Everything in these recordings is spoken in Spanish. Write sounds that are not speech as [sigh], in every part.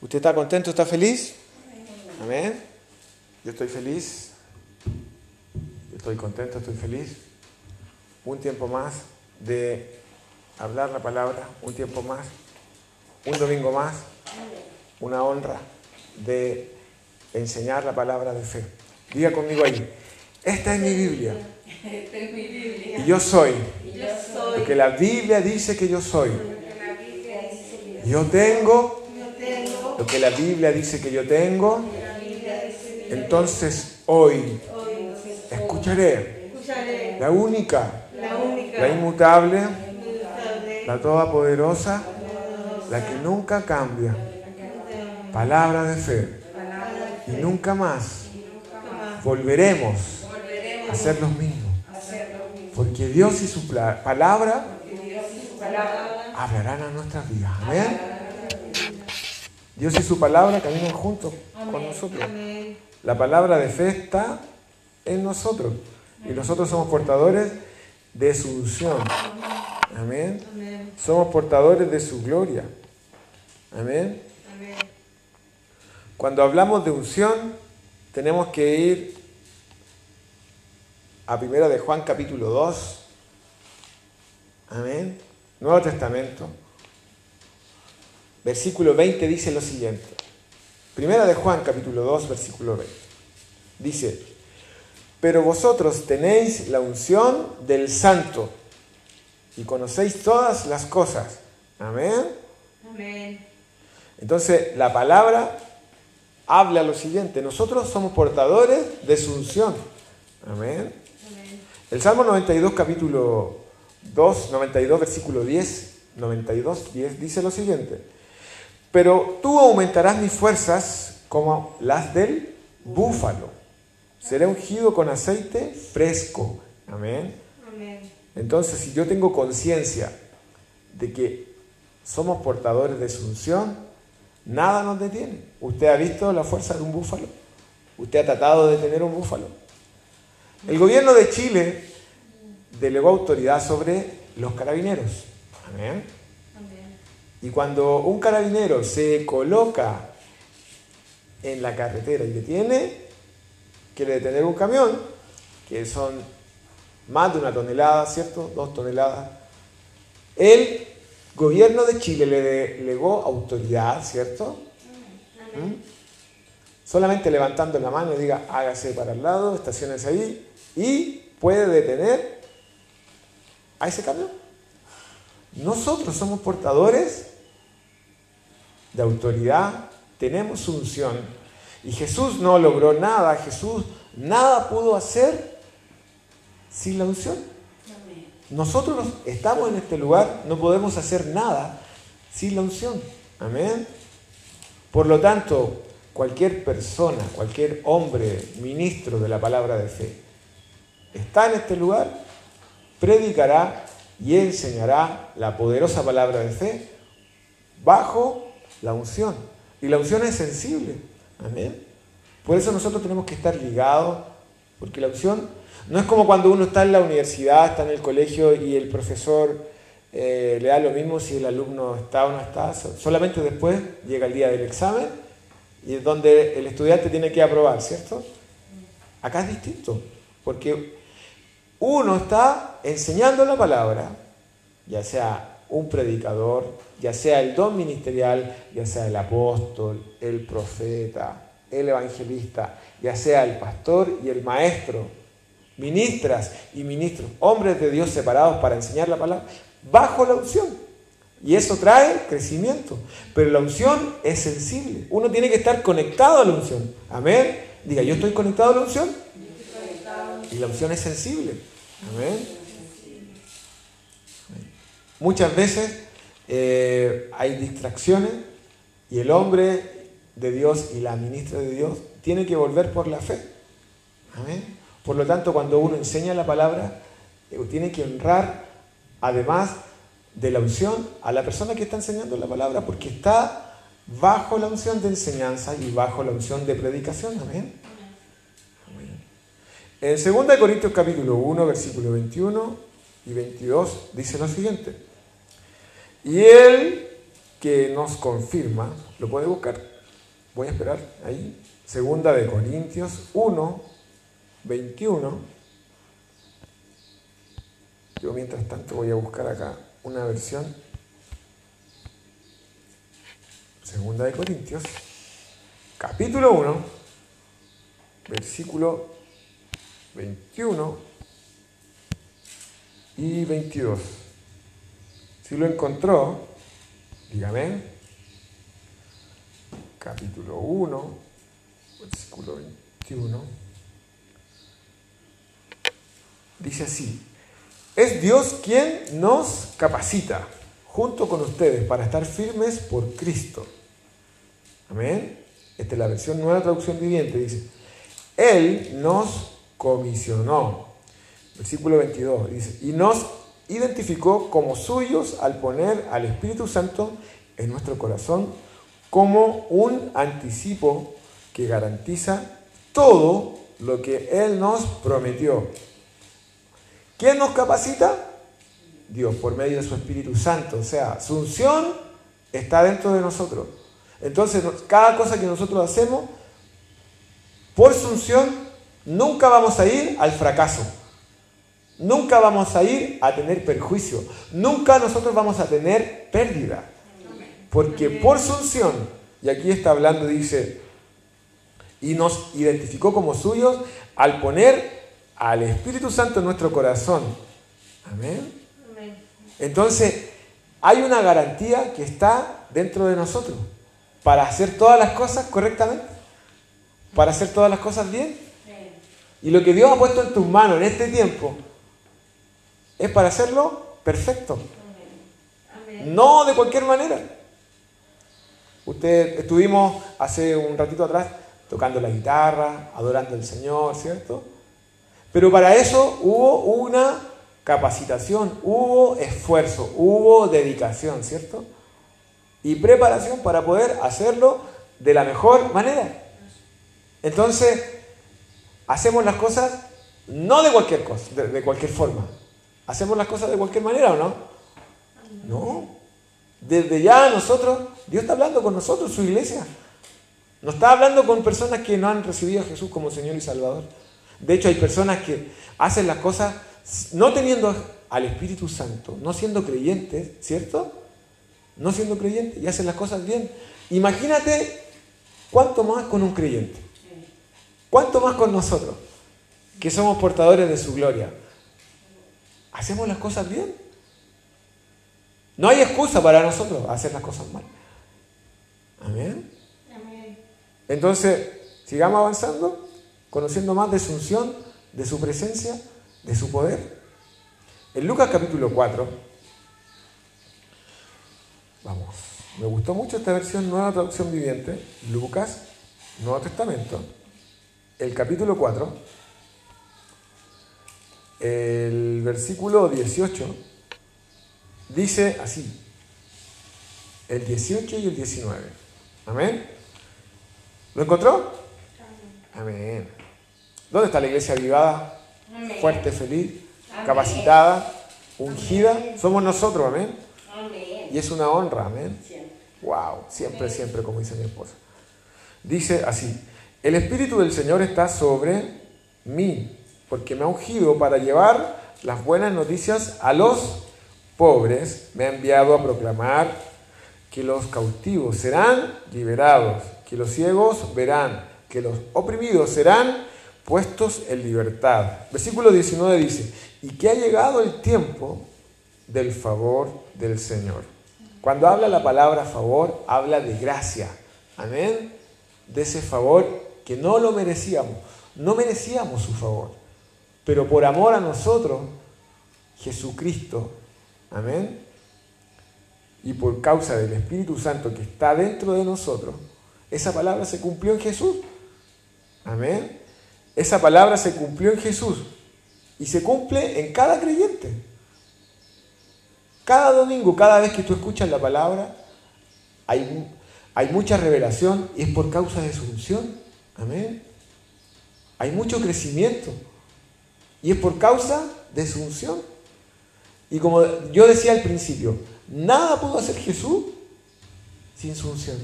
¿Usted está contento? ¿Está feliz? Amén. Yo estoy feliz. Yo estoy contento, estoy feliz. Un tiempo más de hablar la palabra, un tiempo más, un domingo más, una honra de enseñar la palabra de fe. Diga conmigo ahí, esta es mi Biblia. Y yo soy lo que la Biblia dice que yo soy. Yo tengo lo que la Biblia dice que yo tengo. Entonces hoy escucharé la única, la inmutable, la todopoderosa, la que nunca cambia. Palabra de fe. Y nunca más volveremos a ser los mismos. Porque Dios y su palabra hablarán a nuestras vidas. Amén. Dios y su palabra caminan juntos con nosotros. La palabra de fe está en nosotros. Y nosotros somos portadores de su unción. Amén. Somos portadores de su gloria. Amén. Cuando hablamos de unción, tenemos que ir a primera de Juan capítulo 2. Amén. Nuevo Testamento. Versículo 20 dice lo siguiente. Primera de Juan capítulo 2, versículo 20. Dice, pero vosotros tenéis la unción del santo y conocéis todas las cosas. Amén. Amén. Entonces, la palabra habla lo siguiente, nosotros somos portadores de su unción. Amén. El Salmo 92, capítulo 2, 92, versículo 10, 92, 10, dice lo siguiente. Pero tú aumentarás mis fuerzas como las del búfalo. Seré ungido con aceite fresco. Amén. Entonces, si yo tengo conciencia de que somos portadores de su unción, nada nos detiene. ¿Usted ha visto la fuerza de un búfalo? ¿Usted ha tratado de tener un búfalo? El gobierno de Chile delegó autoridad sobre los carabineros. Amén. Y cuando un carabinero se coloca en la carretera y detiene, quiere detener un camión, que son más de una tonelada, ¿cierto? Dos toneladas. El gobierno de Chile le delegó autoridad, ¿cierto? ¿Mm? Solamente levantando la mano y diga, hágase para el lado, estaciones ahí, y puede detener a ese camión. Nosotros somos portadores de autoridad, tenemos unción. Y Jesús no logró nada, Jesús nada pudo hacer sin la unción. Nosotros estamos en este lugar, no podemos hacer nada sin la unción. Amén. Por lo tanto, cualquier persona, cualquier hombre, ministro de la palabra de fe, está en este lugar, predicará y enseñará la poderosa palabra de fe bajo la unción. Y la unción es sensible. Amén. Por eso nosotros tenemos que estar ligados, porque la unción no es como cuando uno está en la universidad, está en el colegio y el profesor eh, le da lo mismo si el alumno está o no está, solamente después llega el día del examen y es donde el estudiante tiene que aprobar, ¿cierto? Acá es distinto, porque uno está enseñando la palabra, ya sea un predicador, ya sea el don ministerial, ya sea el apóstol, el profeta, el evangelista, ya sea el pastor y el maestro, ministras y ministros, hombres de Dios separados para enseñar la palabra, bajo la unción. Y eso trae crecimiento. Pero la unción es sensible. Uno tiene que estar conectado a la unción. Amén. Diga, yo estoy conectado a la unción. Y la unción es sensible. Amén. Muchas veces eh, hay distracciones y el hombre de Dios y la ministra de Dios tiene que volver por la fe. Amén. Por lo tanto, cuando uno enseña la palabra, eh, tiene que honrar, además de la unción, a la persona que está enseñando la palabra, porque está bajo la unción de enseñanza y bajo la unción de predicación. Amén. En 2 Corintios capítulo 1, versículo 21 y 22 dice lo siguiente. Y Él que nos confirma, lo puede buscar, voy a esperar ahí, segunda de Corintios 1, 21. Yo mientras tanto voy a buscar acá una versión, segunda de Corintios, capítulo 1, versículo 21 y 22. Si lo encontró, dígame. Capítulo 1, versículo 21. Dice así, es Dios quien nos capacita junto con ustedes para estar firmes por Cristo. Amén. Esta es la versión nueva traducción viviente. Dice, Él nos comisionó. Versículo 22 dice, y nos identificó como suyos al poner al Espíritu Santo en nuestro corazón como un anticipo que garantiza todo lo que Él nos prometió. ¿Quién nos capacita? Dios, por medio de su Espíritu Santo. O sea, su unción está dentro de nosotros. Entonces, cada cosa que nosotros hacemos, por su unción, nunca vamos a ir al fracaso. Nunca vamos a ir a tener perjuicio. Nunca nosotros vamos a tener pérdida. Porque por su unción, y aquí está hablando, dice, y nos identificó como suyos al poner al Espíritu Santo en nuestro corazón. Amén. Entonces, hay una garantía que está dentro de nosotros para hacer todas las cosas correctamente, para hacer todas las cosas bien. Y lo que Dios ha puesto en tus manos en este tiempo es para hacerlo perfecto. No de cualquier manera. Usted estuvimos hace un ratito atrás tocando la guitarra, adorando al Señor, ¿cierto? Pero para eso hubo una capacitación, hubo esfuerzo, hubo dedicación, ¿cierto? Y preparación para poder hacerlo de la mejor manera. Entonces, hacemos las cosas no de cualquier cosa, de, cualquier forma. ¿Hacemos las cosas de cualquier manera o no? No. Desde ya nosotros, Dios está hablando con nosotros, su iglesia. No está hablando con personas que no han recibido a Jesús como Señor y Salvador. De hecho, hay personas que hacen las cosas no teniendo al Espíritu Santo, no siendo creyentes, ¿cierto? No siendo creyentes y hacen las cosas bien. Imagínate cuánto más con un creyente. ¿Cuánto más con nosotros, que somos portadores de su gloria? hacemos las cosas bien. No hay excusa para nosotros hacer las cosas mal. Amén. Entonces, sigamos avanzando, conociendo más de su unción, de su presencia, de su poder. En Lucas capítulo 4, vamos, me gustó mucho esta versión, nueva traducción viviente, Lucas, Nuevo Testamento, el capítulo 4, el versículo 18 dice así, el 18 y el 19. Amén. ¿Lo encontró? Amén. ¿Dónde está la iglesia avivada? Fuerte, feliz, capacitada, ungida. Somos nosotros, amén. Y es una honra, amén. Wow, siempre, siempre, como dice mi esposa. Dice así, el Espíritu del Señor está sobre mí porque me ha ungido para llevar las buenas noticias a los pobres, me ha enviado a proclamar que los cautivos serán liberados, que los ciegos verán, que los oprimidos serán puestos en libertad. Versículo 19 dice, y que ha llegado el tiempo del favor del Señor. Cuando habla la palabra favor, habla de gracia. Amén. De ese favor que no lo merecíamos. No merecíamos su favor. Pero por amor a nosotros, Jesucristo, amén, y por causa del Espíritu Santo que está dentro de nosotros, esa palabra se cumplió en Jesús. Amén. Esa palabra se cumplió en Jesús y se cumple en cada creyente. Cada domingo, cada vez que tú escuchas la palabra, hay, hay mucha revelación y es por causa de su unción. Amén. Hay mucho crecimiento. Y es por causa de su unción. Y como yo decía al principio, nada pudo hacer Jesús sin su unción.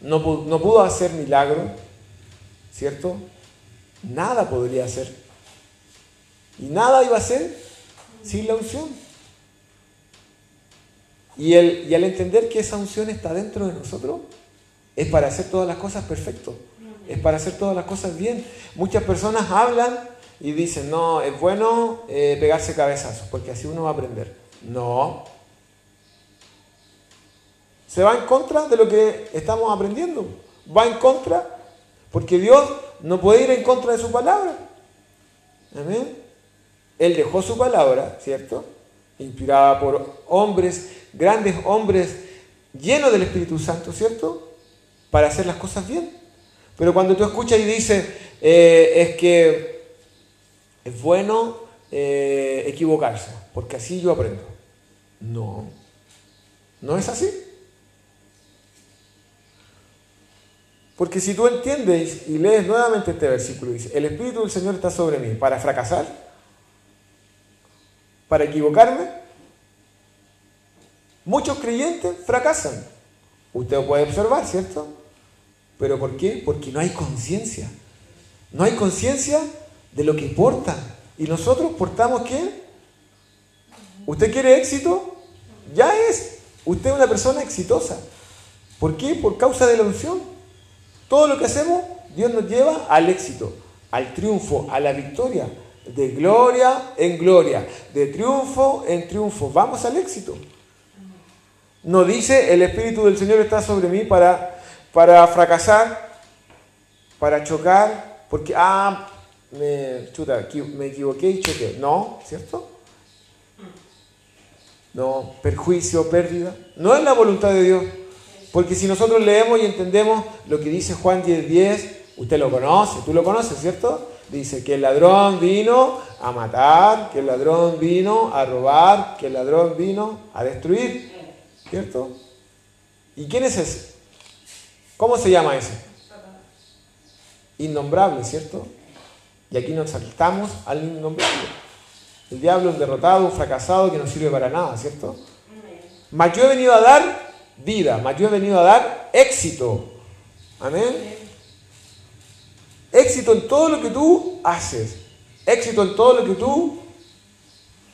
No, no pudo hacer milagro, ¿cierto? Nada podría hacer. Y nada iba a hacer sin la unción. Y, el, y al entender que esa unción está dentro de nosotros, es para hacer todas las cosas perfecto. Es para hacer todas las cosas bien. Muchas personas hablan y dicen, no, es bueno eh, pegarse cabezazos, porque así uno va a aprender. No. Se va en contra de lo que estamos aprendiendo. Va en contra, porque Dios no puede ir en contra de su palabra. Amén. Él dejó su palabra, ¿cierto? Inspirada por hombres, grandes hombres llenos del Espíritu Santo, ¿cierto? Para hacer las cosas bien. Pero cuando tú escuchas y dices, eh, es que es bueno eh, equivocarse, porque así yo aprendo. No, no es así. Porque si tú entiendes y lees nuevamente este versículo, dice, el Espíritu del Señor está sobre mí para fracasar, para equivocarme. Muchos creyentes fracasan. Usted puede observar, ¿cierto? ¿Pero por qué? Porque no hay conciencia. No hay conciencia de lo que importa. ¿Y nosotros portamos qué? ¿Usted quiere éxito? Ya es. Usted es una persona exitosa. ¿Por qué? Por causa de la unción. Todo lo que hacemos, Dios nos lleva al éxito, al triunfo, a la victoria. De gloria en gloria, de triunfo en triunfo. Vamos al éxito. No dice el Espíritu del Señor está sobre mí para, para fracasar, para chocar, porque, ah, me, chuta, me equivoqué y choqué. No, ¿cierto? No, perjuicio, pérdida. No es la voluntad de Dios. Porque si nosotros leemos y entendemos lo que dice Juan 10:10, 10, usted lo conoce, tú lo conoces, ¿cierto? Dice que el ladrón vino a matar, que el ladrón vino a robar, que el ladrón vino a destruir, ¿cierto? ¿Y quién es ese? ¿Cómo se llama ese? Innombrable, ¿cierto? Y aquí nos saltamos al innombrable. El diablo es derrotado, un fracasado que no sirve para nada, ¿cierto? Mas yo he venido a dar vida, mas yo he venido a dar éxito. Amén. Éxito en todo lo que tú haces. Éxito en todo lo que tú,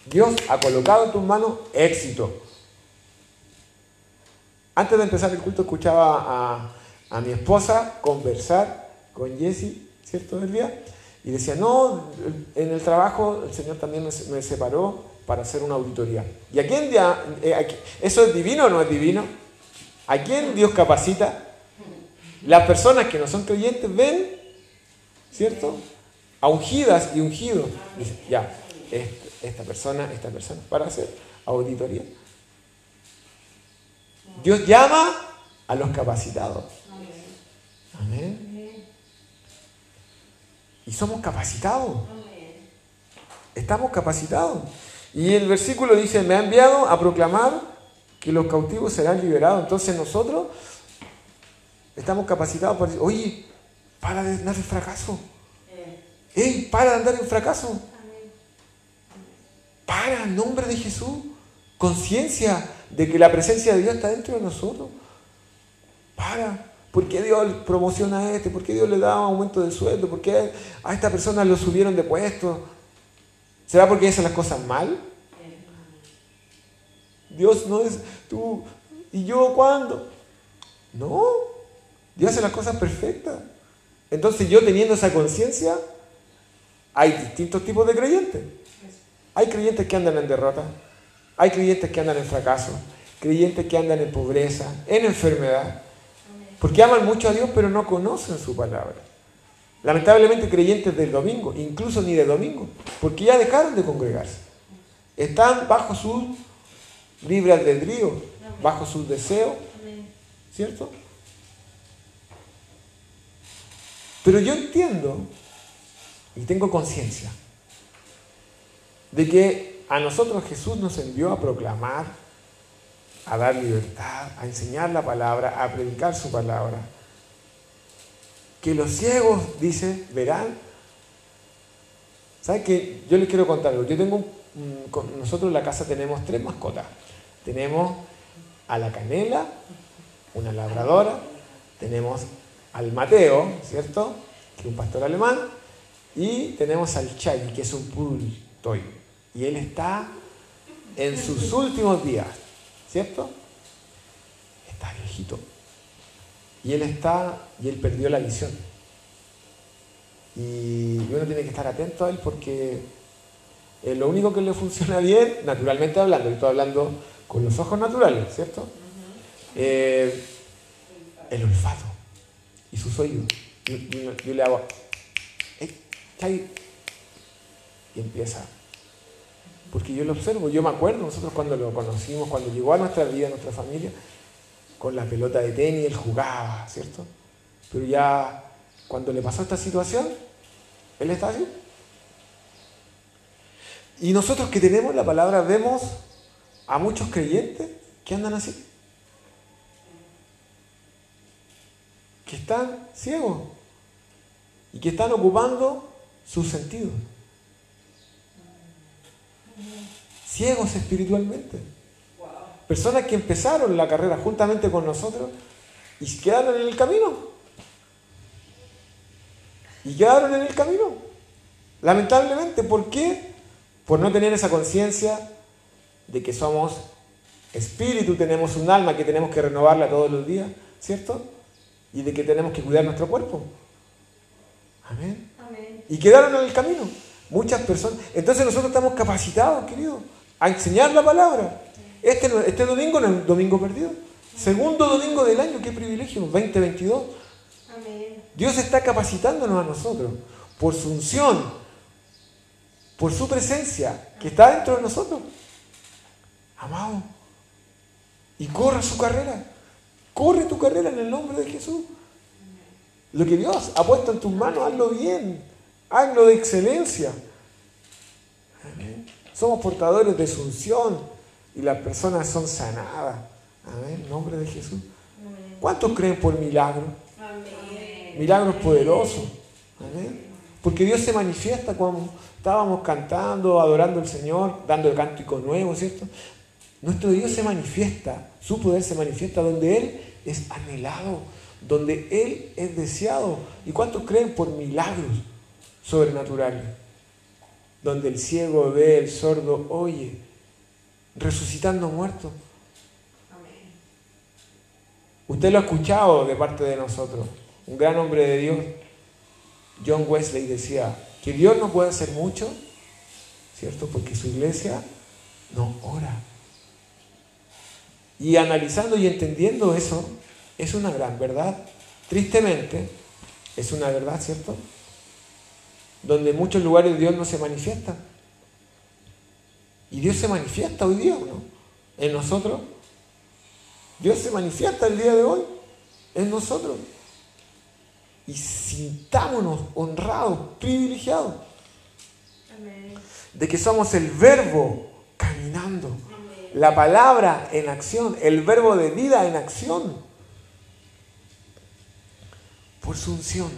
Dios ha colocado en tus manos, éxito. Antes de empezar el culto escuchaba a, mi esposa conversar con Jesse, ¿cierto, día Y decía, no, en el trabajo el Señor también me, separó para hacer una auditoría. ¿Y a quién? Eh, ¿Eso es divino o no es divino? ¿A quién Dios capacita? Las personas que no son creyentes ven, ¿cierto? A ungidas y ungidos. ya, esta persona, esta persona, para hacer auditoría. Dios llama a los capacitados. Amén. Y somos capacitados. Estamos capacitados. Y el versículo dice, me ha enviado a proclamar que los cautivos serán liberados. Entonces nosotros estamos capacitados para decir, oye, para de andar en fracaso. ¡Ey, para de andar en fracaso! Para, en nombre de Jesús. Conciencia de que la presencia de Dios está dentro de nosotros. Para. ¿Por qué Dios promociona a este? ¿Por qué Dios le da un aumento de sueldo? ¿Por qué a esta persona lo subieron de puesto? ¿Será porque hacen las cosas mal? Dios no es tú. ¿Y yo cuándo? No. Dios hace las cosas perfectas. Entonces yo teniendo esa conciencia, hay distintos tipos de creyentes. Hay creyentes que andan en derrota. Hay creyentes que andan en fracaso. Creyentes que andan en pobreza, en enfermedad. Porque aman mucho a Dios pero no conocen su palabra. Lamentablemente creyentes del domingo, incluso ni de domingo, porque ya dejaron de congregarse. Están bajo su libre albedrío, bajo sus deseos, ¿cierto? Pero yo entiendo y tengo conciencia de que a nosotros Jesús nos envió a proclamar, a dar libertad, a enseñar la palabra, a predicar su palabra. Que los ciegos, dice, verán. ¿Saben qué? Yo les quiero contar algo. Yo tengo, nosotros en la casa tenemos tres mascotas. Tenemos a la canela, una labradora, tenemos al Mateo, ¿cierto? Que es un pastor alemán, y tenemos al Chai, que es un poodle. Y él está en sus últimos días, ¿cierto? Está viejito. Y él está, y él perdió la visión. Y uno tiene que estar atento a él porque eh, lo único que le funciona bien, naturalmente hablando, estoy hablando con los ojos naturales, ¿cierto? Eh, el olfato y sus oídos. Yo, le hago, ¡Hey! Y empieza. Porque yo lo observo, yo me acuerdo, nosotros cuando lo conocimos, cuando llegó a nuestra vida, a nuestra familia, con la pelota de tenis, él jugaba, ¿cierto? Pero ya cuando le pasó esta situación, él está así. Y nosotros que tenemos la palabra vemos a muchos creyentes que andan así. Que están ciegos y que están ocupando sus sentidos. Ciegos espiritualmente. Personas que empezaron la carrera juntamente con nosotros y quedaron en el camino. Y quedaron en el camino. Lamentablemente, ¿por qué? Por no tener esa conciencia de que somos espíritu, tenemos un alma que tenemos que renovarla todos los días, ¿cierto? Y de que tenemos que cuidar nuestro cuerpo. Amén. Y quedaron en el camino. Muchas personas. Entonces nosotros estamos capacitados, querido, a enseñar la palabra. Este, este domingo no es domingo perdido. Segundo domingo del año, qué privilegio, 2022. Amén. Dios está capacitándonos a nosotros por su unción, por su presencia que está dentro de nosotros. Amado. Y corre su carrera. Corre tu carrera en el nombre de Jesús. Lo que Dios ha puesto en tus manos, hazlo bien. Hazlo de excelencia. Somos portadores de su unción y las personas son sanadas. Amén. En nombre de Jesús. ¿Cuántos creen por milagros? Milagros poderosos. Amén. Porque Dios se manifiesta cuando estábamos cantando, adorando al Señor, dando el cántico nuevo, ¿cierto? Nuestro Dios se manifiesta, su poder se manifiesta donde Él es anhelado, donde Él es deseado. ¿Y cuántos creen por milagros sobrenaturales? Donde el ciego ve, el sordo oye, resucitando muertos. Usted lo ha escuchado de parte de nosotros. Un gran hombre de Dios, John Wesley, decía que Dios no puede hacer mucho, ¿cierto? Porque su iglesia no ora. Y analizando y entendiendo eso, es una gran verdad. Tristemente, es una verdad, ¿cierto? Donde muchos lugares Dios no se manifiesta. Y Dios se manifiesta hoy día, ¿no? En nosotros. Dios se manifiesta el día de hoy en nosotros. Y sintámonos honrados, privilegiados. De que somos el verbo caminando la palabra en acción, el verbo de vida en acción. Por su unción,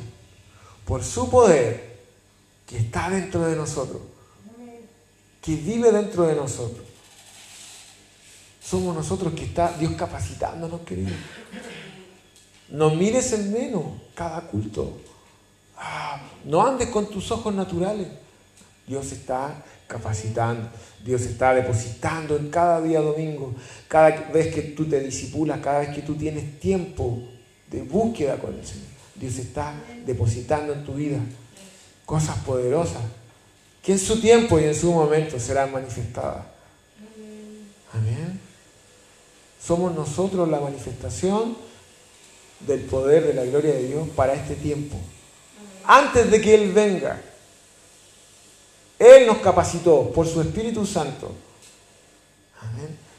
por su poder que está dentro de nosotros, que vive dentro de nosotros. Somos nosotros que está Dios capacitándonos, queridos. No mires en menos cada culto. Ah, no andes con tus ojos naturales. Dios está capacitando. Dios está depositando en cada día domingo, cada vez que tú te disipulas, cada vez que tú tienes tiempo de búsqueda con el Señor. Dios está depositando en tu vida cosas poderosas que en su tiempo y en su momento serán manifestadas. Amén. Somos nosotros la manifestación del poder de la gloria de Dios para este tiempo. Antes de que Él venga. Él nos capacitó por su Espíritu Santo.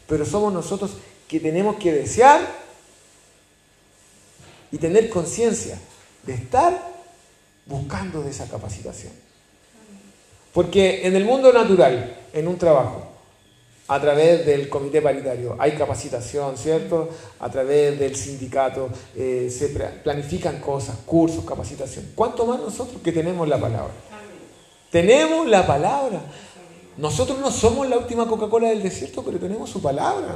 Pero somos nosotros que tenemos que desear y tener conciencia de estar buscando de esa capacitación. Porque en el mundo natural, en un trabajo, a través del comité paritario, hay capacitación, ¿cierto? A través del sindicato eh, se planifican cosas, cursos, capacitación. ¿Cuánto más nosotros que tenemos la palabra? Tenemos la palabra. Nosotros no somos la última Coca-Cola del desierto, pero tenemos su palabra.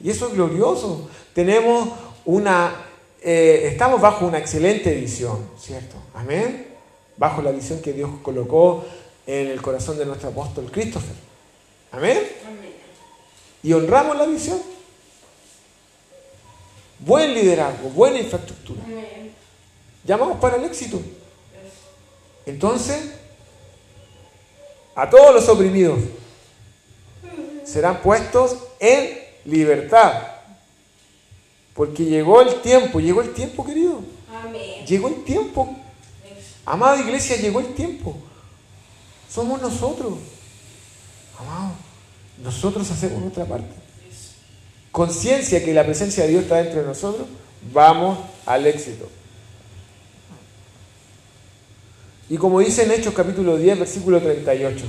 Y eso es glorioso. Tenemos una, eh, estamos bajo una excelente visión, ¿cierto? Amén. Bajo la visión que Dios colocó en el corazón de nuestro apóstol Christopher. Amén. Y honramos la visión. Buen liderazgo, buena infraestructura. Llamamos para el éxito. Entonces, a todos los oprimidos serán puestos en libertad. Porque llegó el tiempo, llegó el tiempo, querido. Llegó el tiempo. Amada iglesia, llegó el tiempo. Somos nosotros. Amado, nosotros hacemos nuestra parte. Conciencia que la presencia de Dios está dentro de nosotros, vamos al éxito. Y como dice en Hechos capítulo 10, versículo 38.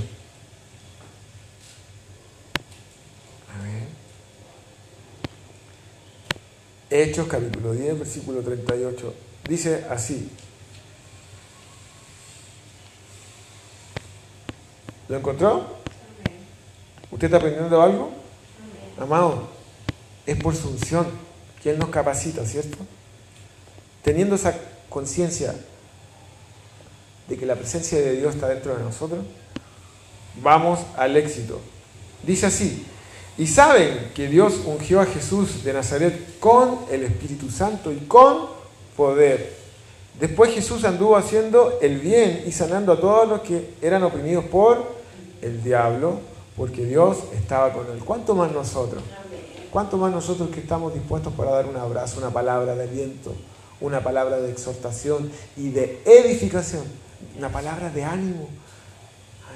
Hechos capítulo 10, versículo 38. Dice así. ¿Lo encontró? ¿Usted está aprendiendo algo? Amado, es por su unción que Él nos capacita, ¿cierto? Teniendo esa conciencia de que la presencia de Dios está dentro de nosotros, vamos al éxito. Dice así, y saben que Dios ungió a Jesús de Nazaret con el Espíritu Santo y con poder. Después Jesús anduvo haciendo el bien y sanando a todos los que eran oprimidos por el diablo, porque Dios estaba con él. ¿Cuánto más nosotros? ¿Cuánto más nosotros que estamos dispuestos para dar un abrazo, una palabra de aliento, una palabra de exhortación y de edificación, una palabra de ánimo?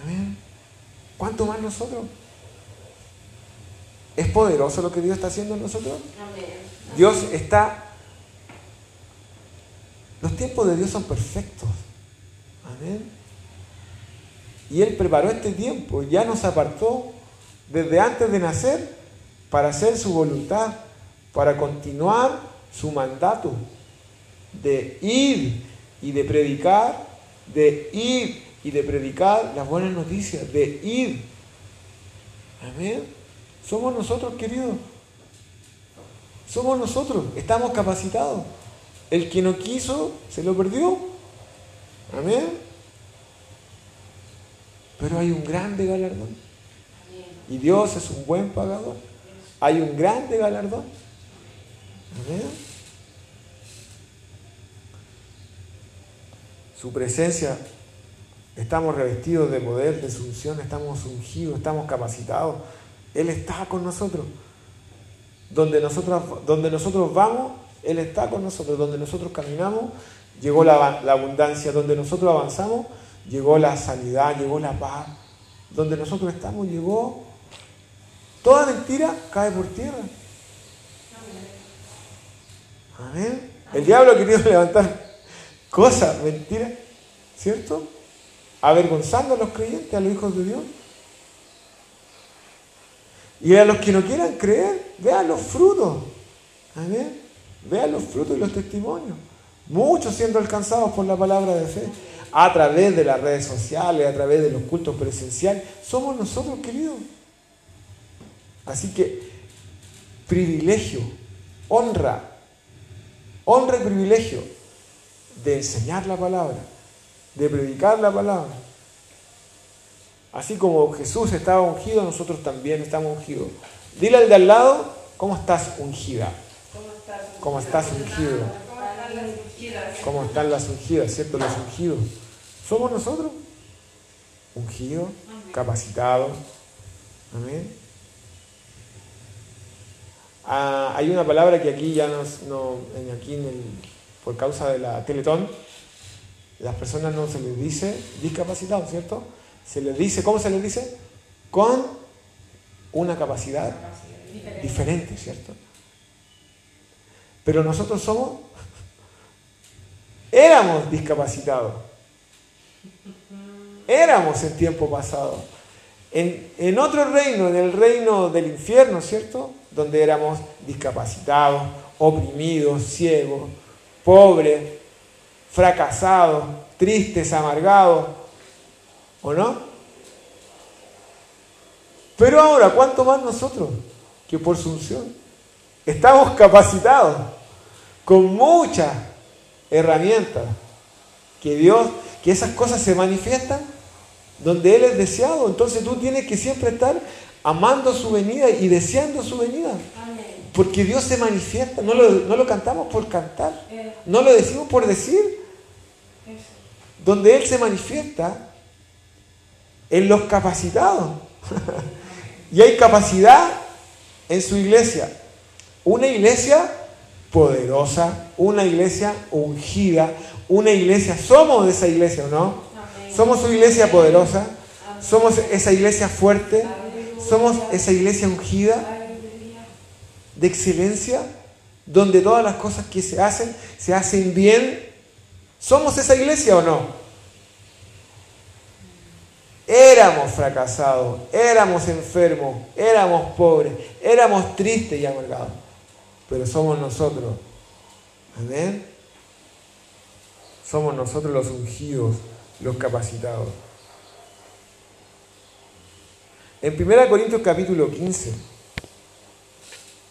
Amén. ¿Cuánto más nosotros? ¿Es poderoso lo que Dios está haciendo en nosotros? Dios está... Los tiempos de Dios son perfectos. Amén. Y Él preparó este tiempo, ya nos apartó desde antes de nacer para hacer su voluntad, para continuar su mandato de ir y de predicar, de ir y de predicar las buenas noticias, de ir. Amén. Somos nosotros, queridos. Somos nosotros. Estamos capacitados. El que no quiso, se lo perdió. Amén. Pero hay un grande galardón. Y Dios es un buen pagador. Hay un grande galardón. Amén. Su presencia, estamos revestidos de poder, de unción, estamos ungidos, estamos capacitados él está con nosotros. Donde nosotros, donde nosotros vamos, Él está con nosotros. Donde nosotros caminamos, llegó la, abundancia. Donde nosotros avanzamos, llegó la sanidad, llegó la paz. Donde nosotros estamos, llegó... Toda mentira cae por tierra. Amén. El diablo ha querido [laughs] levantar cosas, mentiras, ¿cierto? Avergonzando a los creyentes, a los hijos de Dios. Y a los que no quieran creer, vean los frutos. Amén. Vean los frutos y los testimonios. Muchos siendo alcanzados por la palabra de fe. A través de las redes sociales, a través de los cultos presenciales. Somos nosotros, queridos. Así que, privilegio, honra, honra y privilegio de enseñar la palabra, de predicar la palabra Así como Jesús estaba ungido, nosotros también estamos ungidos. Dile al de al lado, ¿cómo estás ungida? ¿Cómo estás ungido? ¿Cómo están las ungidas? ¿Cierto? Los ungidos. Somos nosotros. Ungidos, capacitados. Amén. Ah, hay una palabra que aquí ya no, aquí por causa de la Teletón, las personas no se les dice discapacitados, ¿cierto? Se les dice, ¿cómo se les dice? Con una capacidad diferente, ¿cierto? Pero nosotros somos, éramos discapacitados. Éramos en tiempo pasado. En, en, otro reino, en el reino del infierno, ¿cierto? Donde éramos discapacitados, oprimidos, ciegos, pobres, fracasados, tristes, amargados, ¿O no? Pero ahora, ¿cuánto más nosotros? Que por su unción. Estamos capacitados. con muchas herramientas que Dios, que esas cosas se manifiestan donde Él es deseado. Entonces tú tienes que siempre estar amando su venida y deseando su venida. Porque Dios se manifiesta, no lo, no lo cantamos por cantar, no lo decimos por decir. Donde Él se manifiesta en los capacitados. [laughs] y hay capacidad en su iglesia. Una iglesia poderosa, una iglesia ungida, una iglesia, somos de esa iglesia, ¿o no? Somos una iglesia poderosa, somos esa iglesia fuerte, somos esa iglesia ungida de excelencia, donde todas las cosas que se hacen, se hacen bien. ¿Somos esa iglesia o no? Éramos fracasados, éramos enfermos, éramos pobres, éramos tristes y amargados pero somos nosotros. Amén. Somos nosotros los ungidos, los capacitados. En 1 Corintios capítulo 15,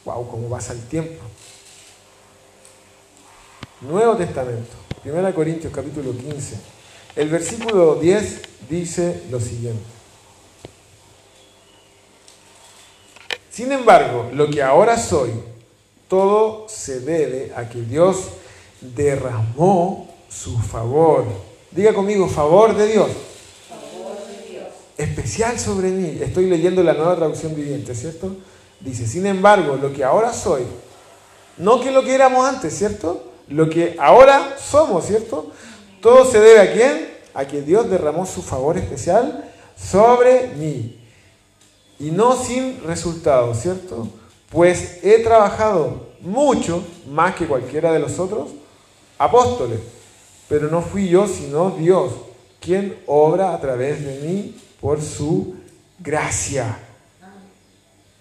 wow, cómo pasa el tiempo. Nuevo Testamento, 1 Corintios capítulo 15, el versículo 10 dice lo siguiente. Sin embargo, lo que ahora soy, todo se debe a que Dios derramó su favor. Diga conmigo, favor de Dios. Favor de Dios. Especial sobre mí. Estoy leyendo la nueva traducción viviente, ¿cierto? Dice, sin embargo, lo que ahora soy, no que lo que éramos antes, ¿cierto? Lo que ahora somos, ¿cierto? Todo se debe a quién? A que Dios derramó su favor especial sobre mí. Y no sin resultado, ¿cierto? pues he trabajado mucho más que cualquiera de los otros apóstoles, pero no fui yo, sino Dios, quien obra a través de mí por su gracia,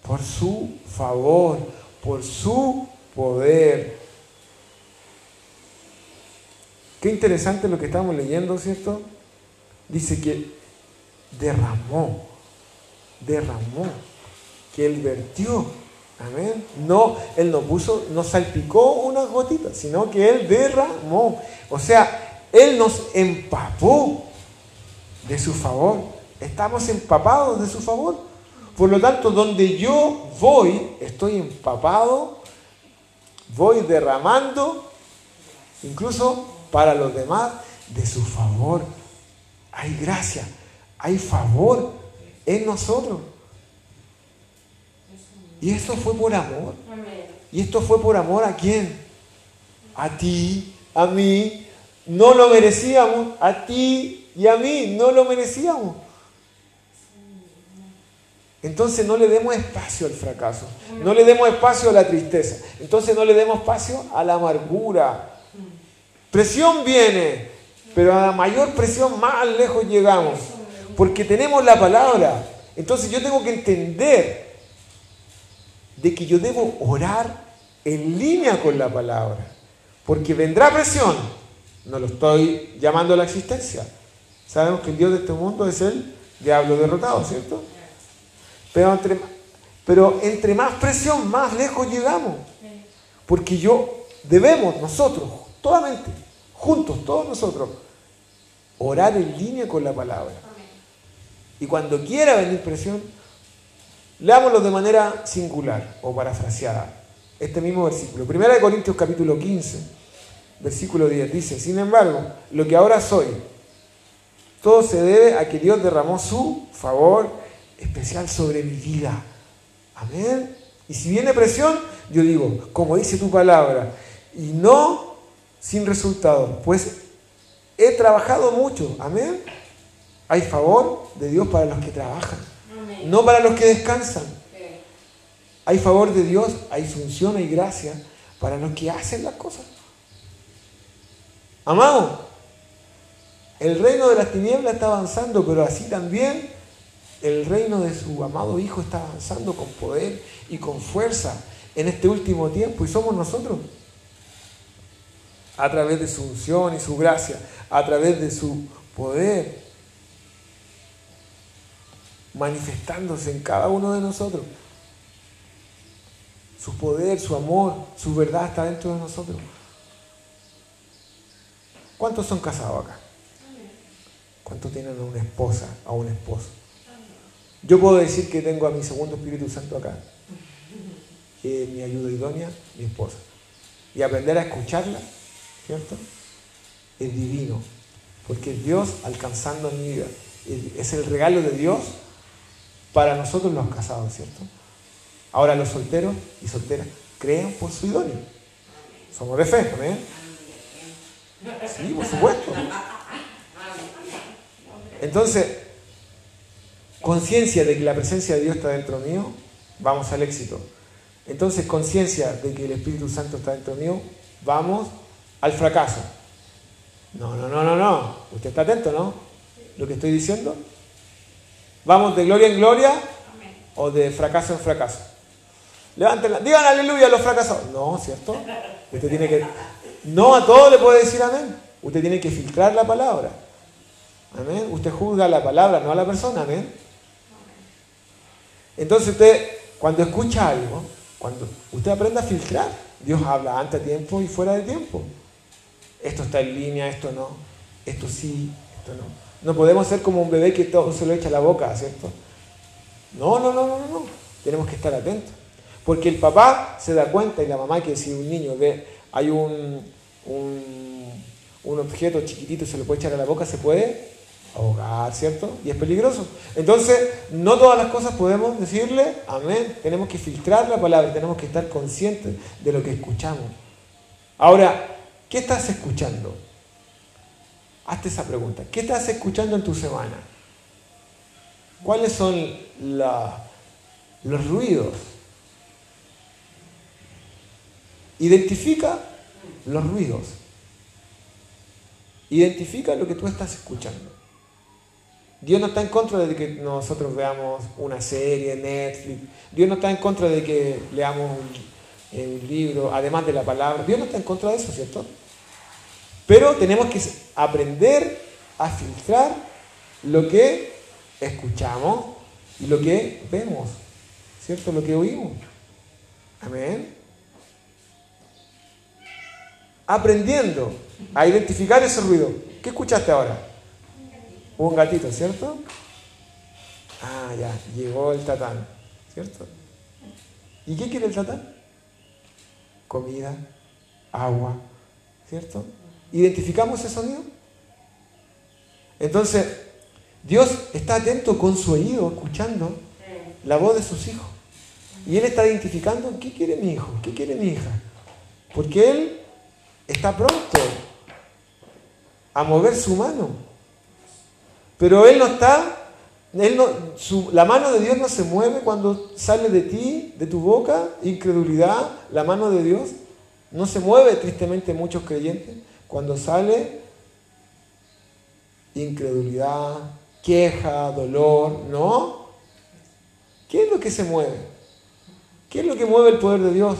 por su favor, por su poder. Qué interesante lo que estamos leyendo, ¿cierto? Dice que derramó, derramó, que él vertió Amén. No, Él no puso, no salpicó unas gotitas, sino que Él derramó. O sea, Él nos empapó de su favor. Estamos empapados de su favor. Por lo tanto, donde yo voy, estoy empapado, voy derramando, incluso para los demás, de su favor. Hay gracia, hay favor en nosotros. Y esto fue por amor. ¿Y esto fue por amor a quién? A ti, a mí. No lo merecíamos. A ti y a mí no lo merecíamos. Entonces no le demos espacio al fracaso. No le demos espacio a la tristeza. Entonces no le demos espacio a la amargura. Presión viene, pero a la mayor presión más lejos llegamos. Porque tenemos la palabra. Entonces yo tengo que entender de que yo debo orar en línea con la palabra. Porque vendrá presión. No lo estoy llamando a la existencia. Sabemos que el Dios de este mundo es el diablo derrotado, ¿cierto? Pero entre, pero entre más presión, más lejos llegamos. Porque yo debemos, nosotros, totalmente, juntos, todos nosotros, orar en línea con la palabra. Y cuando quiera venir presión, Leámoslo de manera singular o parafraseada. Este mismo versículo. Primera de Corintios capítulo 15, versículo 10 dice, sin embargo, lo que ahora soy, todo se debe a que Dios derramó su favor especial sobre mi vida. Amén. Y si viene presión, yo digo, como dice tu palabra, y no sin resultado, pues he trabajado mucho. Amén. Hay favor de Dios para los que trabajan no para los que descansan. Hay favor de Dios, hay función, hay gracia para los que hacen las cosas. Amado, el reino de las tinieblas está avanzando, pero así también el reino de su amado Hijo está avanzando con poder y con fuerza en este último tiempo y somos nosotros. A través de su unción y su gracia, a través de su poder manifestándose en cada uno de nosotros. Su poder, su amor, su verdad está dentro de nosotros. ¿Cuántos son casados acá? ¿Cuántos tienen a una esposa, a un esposo? Yo puedo decir que tengo a mi segundo Espíritu Santo acá, que es mi ayuda idónea, mi esposa. Y aprender a escucharla, ¿cierto? Es divino, porque Dios alcanzando mi vida. Es el regalo de Dios para nosotros los casados, ¿cierto? Ahora los solteros y solteras crean por su idóneo. Somos de fe, ¿amén? Sí, por supuesto. Entonces, conciencia de que la presencia de Dios está dentro mío, vamos al éxito. Entonces, conciencia de que el Espíritu Santo está dentro mío, vamos al fracaso. No, no, no, no, no. Usted está atento, ¿no? Lo que estoy diciendo. Vamos de gloria en gloria o de fracaso en fracaso. Levántenla, digan aleluya a los fracasados. No, ¿cierto? Usted tiene que. No a todo le puede decir amén. Usted tiene que filtrar la palabra. Amén. Usted juzga la palabra, no a la persona. Amén. Entonces usted, cuando escucha algo, cuando usted aprende a filtrar, Dios habla antes de tiempo y fuera de tiempo. Esto está en línea, esto no. Esto sí, esto no. No podemos ser como un bebé que todo se lo echa a la boca, ¿cierto? No, no, no, no, no. Tenemos que estar atentos. Porque el papá se da cuenta y la mamá que si un niño ve, hay un, un, un objeto chiquitito y se lo puede echar a la boca, se puede ahogar, ¿cierto? Y es peligroso. Entonces, no todas las cosas podemos decirle amén. Tenemos que filtrar la palabra, tenemos que estar conscientes de lo que escuchamos. Ahora, ¿qué estás escuchando? Hazte esa pregunta. ¿Qué estás escuchando en tu semana? ¿Cuáles son los ruidos? Identifica los ruidos. Identifica lo que tú estás escuchando. Dios no está en contra de que nosotros veamos una serie, Netflix. Dios no está en contra de que leamos un, un, libro, además de la palabra. Dios no está en contra de eso, ¿cierto? Pero tenemos que aprender a filtrar lo que escuchamos y lo que vemos, ¿cierto? Lo que oímos. Amén. Aprendiendo a identificar ese ruido. ¿Qué escuchaste ahora? Un gatito, ¿cierto? Ah, ya, llegó el tatán, ¿cierto? ¿Y qué quiere el tatán? Comida, agua, ¿cierto? ¿Identificamos ese sonido? Entonces, Dios está atento con su oído, escuchando la voz de sus hijos. Y Él está identificando qué quiere mi hijo, qué quiere mi hija. Porque Él está pronto a mover su mano. Pero Él no está, la mano de Dios no se mueve cuando sale de ti, de tu boca, incredulidad, la mano de Dios no se mueve tristemente muchos creyentes cuando sale incredulidad, queja, dolor, ¿no? ¿Qué es lo que se mueve? ¿Qué es lo que mueve el poder de Dios?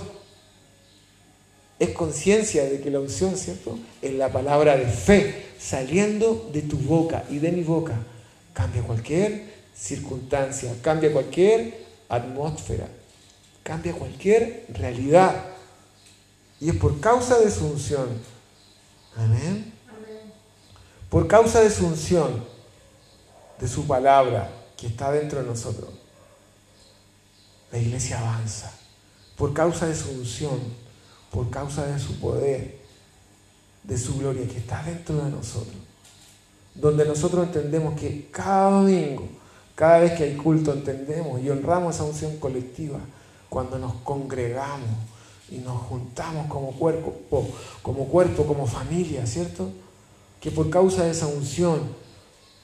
Es conciencia de que la unción, ¿cierto? Es la palabra de fe saliendo de tu boca y de mi boca. Cambia cualquier circunstancia, cambia cualquier atmósfera, cambia cualquier realidad. Y es por causa de su unción. Amén. Por causa de su unción de su palabra que está dentro de nosotros, la iglesia avanza. Por causa de su unción, por causa de su poder, de su gloria que está dentro de nosotros. Donde nosotros entendemos que cada domingo, cada vez que hay culto, entendemos y honramos esa unción colectiva cuando nos congregamos y nos juntamos como cuerpo, como cuerpo, como familia, ¿cierto? Que por causa de esa unción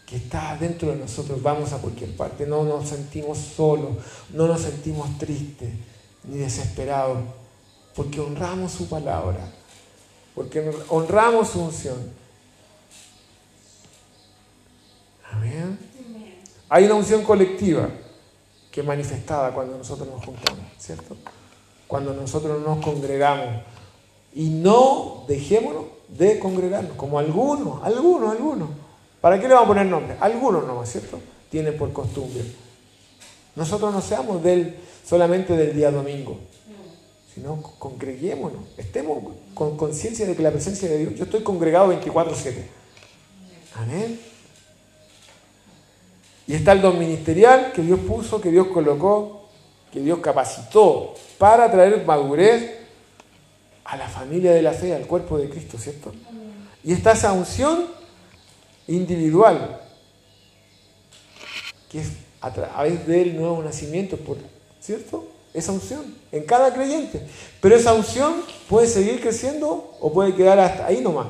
que está dentro de nosotros, vamos a cualquier parte. No nos sentimos solos, no nos sentimos tristes ni desesperados, porque honramos su palabra, porque honramos su unción. Hay una unción colectiva que es manifestada cuando nosotros nos juntamos, ¿cierto? Cuando nosotros nos congregamos. Y no dejémonos de congregarnos, como algunos, algunos, algunos ¿Para qué le vamos a poner nombre? Algunos nomás, ¿cierto? Tienen por costumbre. Nosotros no seamos del, solamente del día domingo, sino congreguémonos, estemos con conciencia de que la presencia de Dios, yo estoy congregado 24/7. Amén. Y está el don ministerial que Dios puso, que Dios colocó, que Dios capacitó para traer madurez a la familia de la fe, al cuerpo de Cristo, ¿cierto? Y está esa unción individual, que es a través del nuevo nacimiento, ¿cierto? Esa unción en cada creyente. Pero esa unción puede seguir creciendo o puede quedar hasta ahí nomás.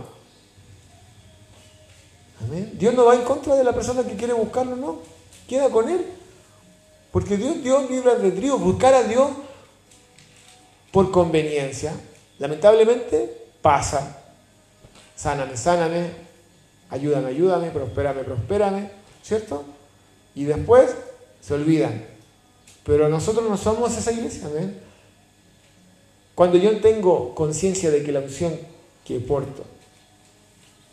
Amén. Dios no va en contra de la persona que quiere buscarlo, no. Queda con él. Porque Dios dio libre albedrío. Buscar a Dios por conveniencia, lamentablemente pasa. Sáname, sáname, ayúdame, ayúdame, prospérame, prospérame, ¿cierto? Y después se olvidan. Pero nosotros no somos esa iglesia, ¿ven? Cuando yo tengo conciencia de que la unción que porto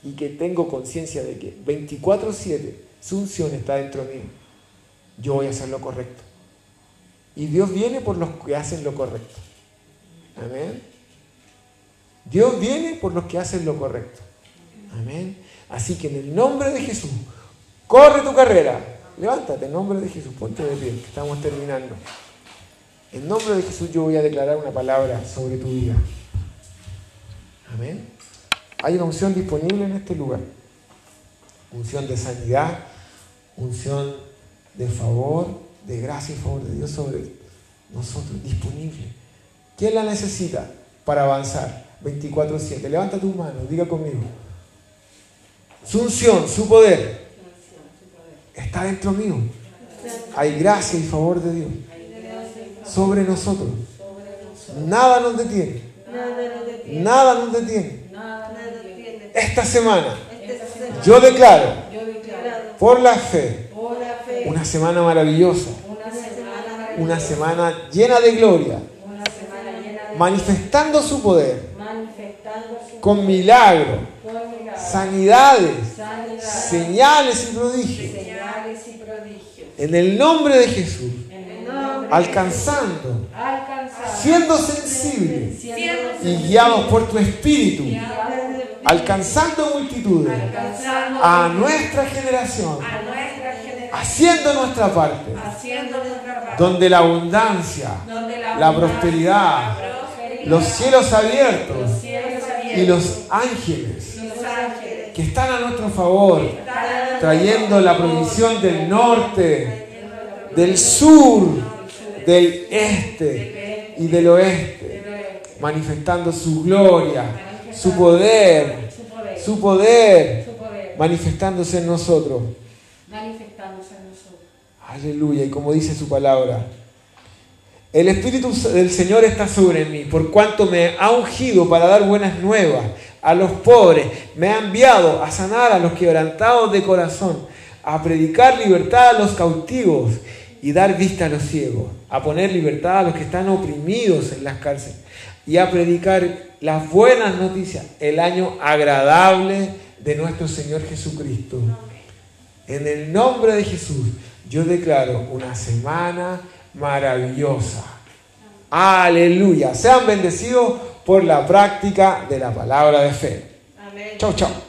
y que tengo conciencia de que 24/7 su unción está dentro mío, yo voy a hacer lo correcto. Y Dios viene por los que hacen lo correcto. Amén. Dios viene por los que hacen lo correcto. Amén. Así que en el nombre de Jesús, corre tu carrera. Levántate en nombre de Jesús, ponte de pie, que estamos terminando. En nombre de Jesús yo voy a declarar una palabra sobre tu vida. Amén. Hay una unción disponible en este lugar. Unción de sanidad, unción de favor, de gracia y favor de Dios sobre nosotros, disponible. ¿Quién la necesita para avanzar? 24-7. Levanta tu mano, diga conmigo. Su unción, su poder, está dentro mío. Hay gracia y favor de Dios sobre nosotros. Nada nos detiene. Nada nos detiene. Esta semana yo declaro por la fe una semana maravillosa. Una semana llena de gloria. Manifestando su poder. Con milagros. Sanidades. Señales y prodigios. En el nombre de Jesús alcanzando, siendo sensibles y guiados por tu espíritu, alcanzando multitudes a nuestra generación, haciendo nuestra parte, donde la abundancia, la prosperidad, los cielos abiertos y los ángeles que están a nuestro favor, trayendo la provisión del norte, del sur, del este y del oeste, manifestando su gloria, su poder, su poder, manifestándose en nosotros. Aleluya, y como dice su palabra, el Espíritu del Señor está sobre mí, por cuanto me ha ungido para dar buenas nuevas a los pobres, me ha enviado a sanar a los quebrantados de corazón, a predicar libertad a los cautivos y dar vista a los ciegos, a poner libertad a los que están oprimidos en las cárceles y a predicar las buenas noticias, el año agradable de nuestro Señor Jesucristo. En el nombre de Jesús, yo declaro una semana maravillosa. Aleluya. Sean bendecidos por la práctica de la palabra de fe. Chau, chau.